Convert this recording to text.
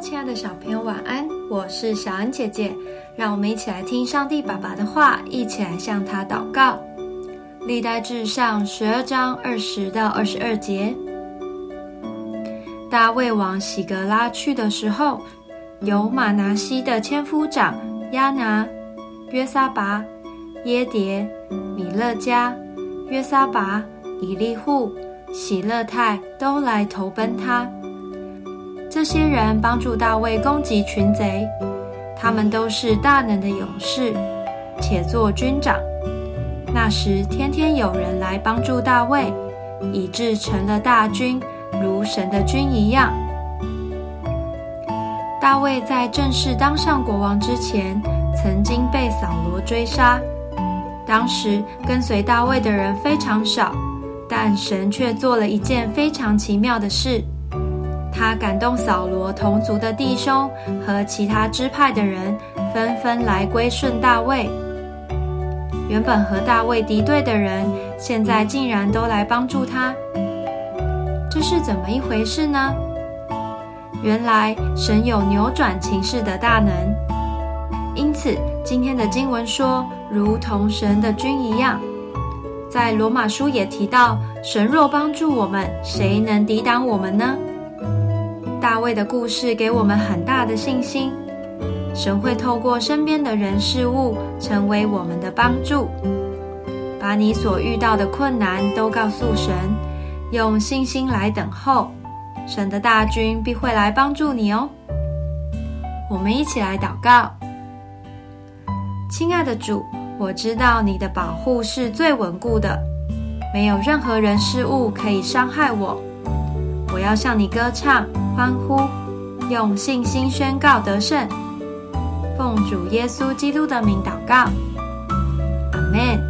亲爱的小朋友，晚安！我是小恩姐姐，让我们一起来听上帝爸爸的话，一起来向他祷告。历代至上十二章二十到二十二节，大卫往喜格拉去的时候，有马拿西的千夫长亚拿、约撒拔、耶迭、米勒加、约撒拔、以利户、喜勒泰都来投奔他。这些人帮助大卫攻击群贼，他们都是大能的勇士，且做军长。那时天天有人来帮助大卫，以致成了大军，如神的军一样。大卫在正式当上国王之前，曾经被扫罗追杀。当时跟随大卫的人非常少，但神却做了一件非常奇妙的事。他感动扫罗同族的弟兄和其他支派的人，纷纷来归顺大卫。原本和大卫敌对的人，现在竟然都来帮助他，这是怎么一回事呢？原来神有扭转情势的大能，因此今天的经文说，如同神的君一样。在罗马书也提到，神若帮助我们，谁能抵挡我们呢？大卫的故事给我们很大的信心，神会透过身边的人事物成为我们的帮助。把你所遇到的困难都告诉神，用信心来等候，神的大军必会来帮助你哦。我们一起来祷告，亲爱的主，我知道你的保护是最稳固的，没有任何人事物可以伤害我。我要向你歌唱。欢呼，用信心宣告得胜。奉主耶稣基督的名祷告，阿门。